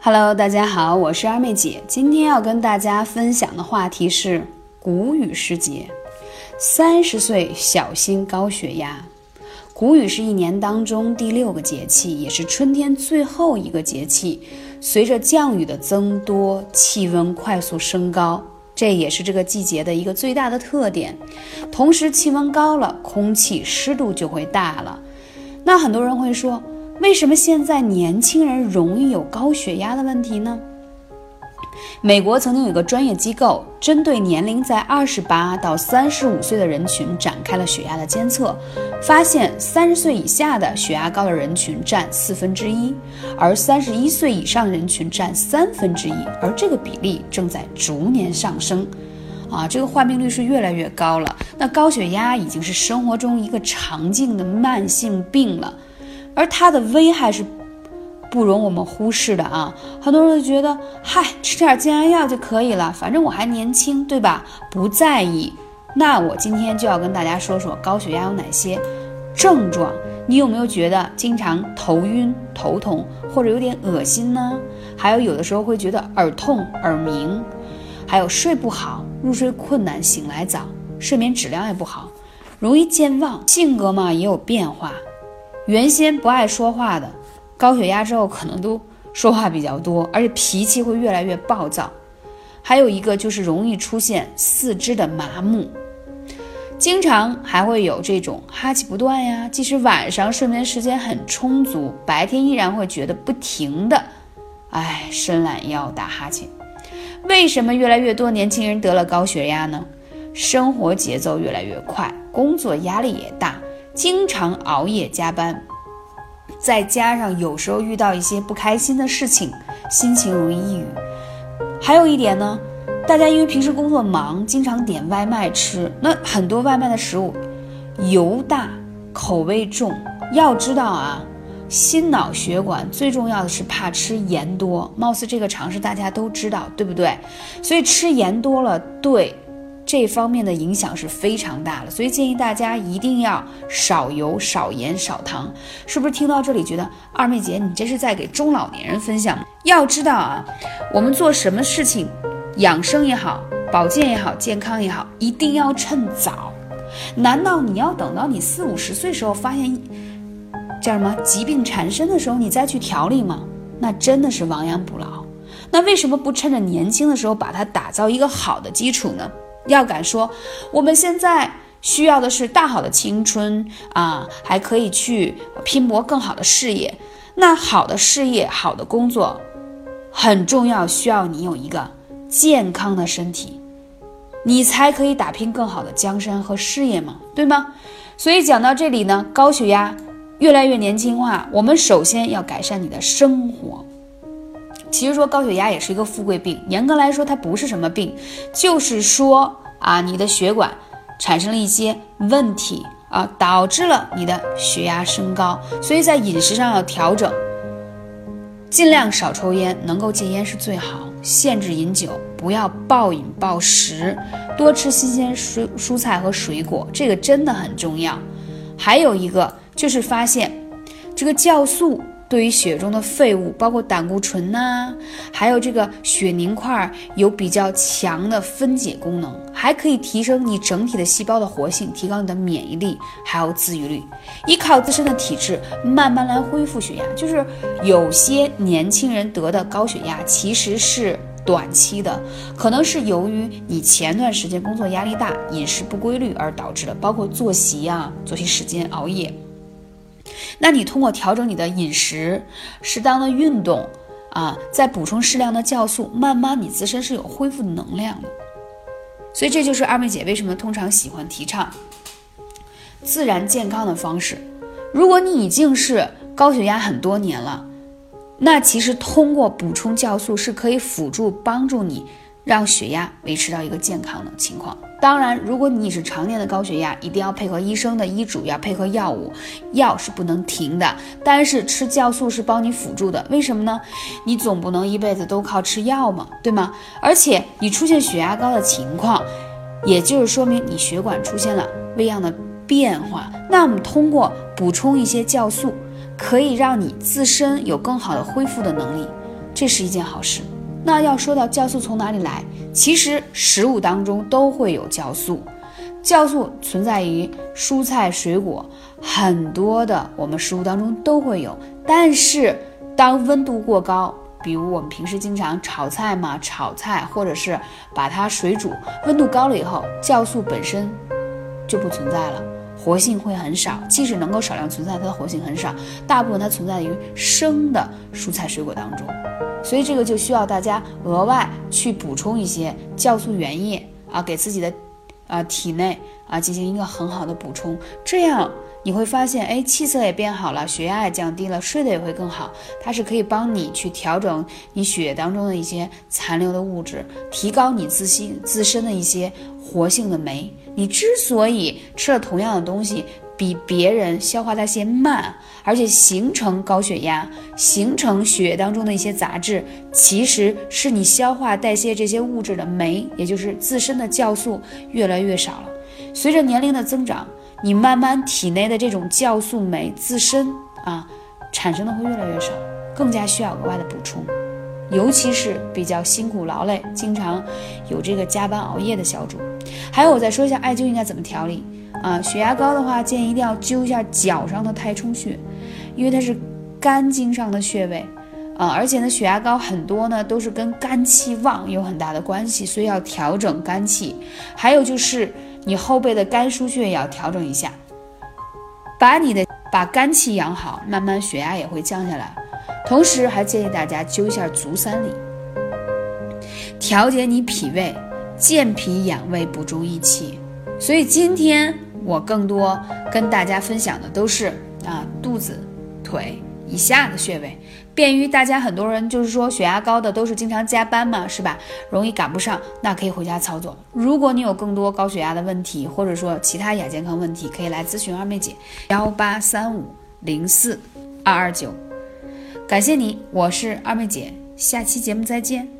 Hello，大家好，我是二妹姐。今天要跟大家分享的话题是谷雨时节。三十岁小心高血压。谷雨是一年当中第六个节气，也是春天最后一个节气。随着降雨的增多，气温快速升高，这也是这个季节的一个最大的特点。同时，气温高了，空气湿度就会大了。那很多人会说，为什么现在年轻人容易有高血压的问题呢？美国曾经有个专业机构，针对年龄在二十八到三十五岁的人群展开了血压的监测，发现三十岁以下的血压高的人群占四分之一，而三十一岁以上人群占三分之一，而这个比例正在逐年上升，啊，这个患病率是越来越高了。那高血压已经是生活中一个常见的慢性病了，而它的危害是。不容我们忽视的啊！很多人都觉得，嗨，吃点降压药就可以了，反正我还年轻，对吧？不在意。那我今天就要跟大家说说高血压有哪些症状。你有没有觉得经常头晕、头痛，或者有点恶心呢？还有有的时候会觉得耳痛、耳鸣，还有睡不好、入睡困难、醒来早、睡眠质量也不好，容易健忘，性格嘛也有变化，原先不爱说话的。高血压之后，可能都说话比较多，而且脾气会越来越暴躁。还有一个就是容易出现四肢的麻木，经常还会有这种哈气不断呀。即使晚上睡眠时间很充足，白天依然会觉得不停的，哎，伸懒腰、打哈欠。为什么越来越多年轻人得了高血压呢？生活节奏越来越快，工作压力也大，经常熬夜加班。再加上有时候遇到一些不开心的事情，心情容易抑郁。还有一点呢，大家因为平时工作忙，经常点外卖吃，那很多外卖的食物油大、口味重。要知道啊，心脑血管最重要的是怕吃盐多，貌似这个常识大家都知道，对不对？所以吃盐多了，对。这方面的影响是非常大的，所以建议大家一定要少油、少盐、少糖。是不是听到这里觉得二妹姐你这是在给中老年人分享？要知道啊，我们做什么事情，养生也好，保健也好，健康也好，一定要趁早。难道你要等到你四五十岁时候发现叫什么疾病缠身的时候，你再去调理吗？那真的是亡羊补牢。那为什么不趁着年轻的时候把它打造一个好的基础呢？要敢说，我们现在需要的是大好的青春啊，还可以去拼搏更好的事业。那好的事业、好的工作很重要，需要你有一个健康的身体，你才可以打拼更好的江山和事业嘛，对吗？所以讲到这里呢，高血压越来越年轻化，我们首先要改善你的生活。其实说高血压也是一个富贵病，严格来说它不是什么病，就是说啊，你的血管产生了一些问题啊，导致了你的血压升高，所以在饮食上要调整，尽量少抽烟，能够戒烟是最好，限制饮酒，不要暴饮暴食，多吃新鲜蔬蔬菜和水果，这个真的很重要。还有一个就是发现这个酵素。对于血中的废物，包括胆固醇呐，还有这个血凝块，有比较强的分解功能，还可以提升你整体的细胞的活性，提高你的免疫力，还有自愈率。依靠自身的体质慢慢来恢复血压，就是有些年轻人得的高血压其实是短期的，可能是由于你前段时间工作压力大、饮食不规律而导致的，包括作息啊、作息时间、熬夜。那你通过调整你的饮食，适当的运动，啊，再补充适量的酵素，慢慢你自身是有恢复能量的。所以这就是二妹姐为什么通常喜欢提倡自然健康的方式。如果你已经是高血压很多年了，那其实通过补充酵素是可以辅助帮助你。让血压维持到一个健康的情况。当然，如果你是常年的高血压，一定要配合医生的医嘱，要配合药物，药是不能停的。但是吃酵素是帮你辅助的，为什么呢？你总不能一辈子都靠吃药嘛，对吗？而且你出现血压高的情况，也就是说明你血管出现了微样的变化。那我们通过补充一些酵素，可以让你自身有更好的恢复的能力。这是一件好事。那要说到酵素从哪里来，其实食物当中都会有酵素，酵素存在于蔬菜水果，很多的我们食物当中都会有。但是当温度过高，比如我们平时经常炒菜嘛，炒菜或者是把它水煮，温度高了以后，酵素本身就不存在了，活性会很少。即使能够少量存在，它的活性很少，大部分它存在于生的蔬菜水果当中。所以这个就需要大家额外去补充一些酵素原液啊，给自己的啊体内啊进行一个很好的补充，这样你会发现，哎，气色也变好了，血压也降低了，睡得也会更好。它是可以帮你去调整你血液当中的一些残留的物质，提高你自信自身的一些活性的酶。你之所以吃了同样的东西，比别人消化代谢慢，而且形成高血压、形成血液当中的一些杂质，其实是你消化代谢这些物质的酶，也就是自身的酵素越来越少了。随着年龄的增长，你慢慢体内的这种酵素酶自身啊产生的会越来越少，更加需要额外的补充。尤其是比较辛苦劳累、经常有这个加班熬夜的小主。还有，我再说一下艾灸应该怎么调理。啊，血压高的话，建议一定要灸一下脚上的太冲穴，因为它是肝经上的穴位，啊，而且呢，血压高很多呢都是跟肝气旺有很大的关系，所以要调整肝气。还有就是你后背的肝腧穴也要调整一下，把你的把肝气养好，慢慢血压也会降下来。同时还建议大家灸一下足三里，调节你脾胃，健脾养胃，补中益气。所以今天。我更多跟大家分享的都是啊肚子、腿以下的穴位，便于大家。很多人就是说血压高的都是经常加班嘛，是吧？容易赶不上，那可以回家操作。如果你有更多高血压的问题，或者说其他亚健康问题，可以来咨询二妹姐，幺八三五零四二二九。感谢你，我是二妹姐，下期节目再见。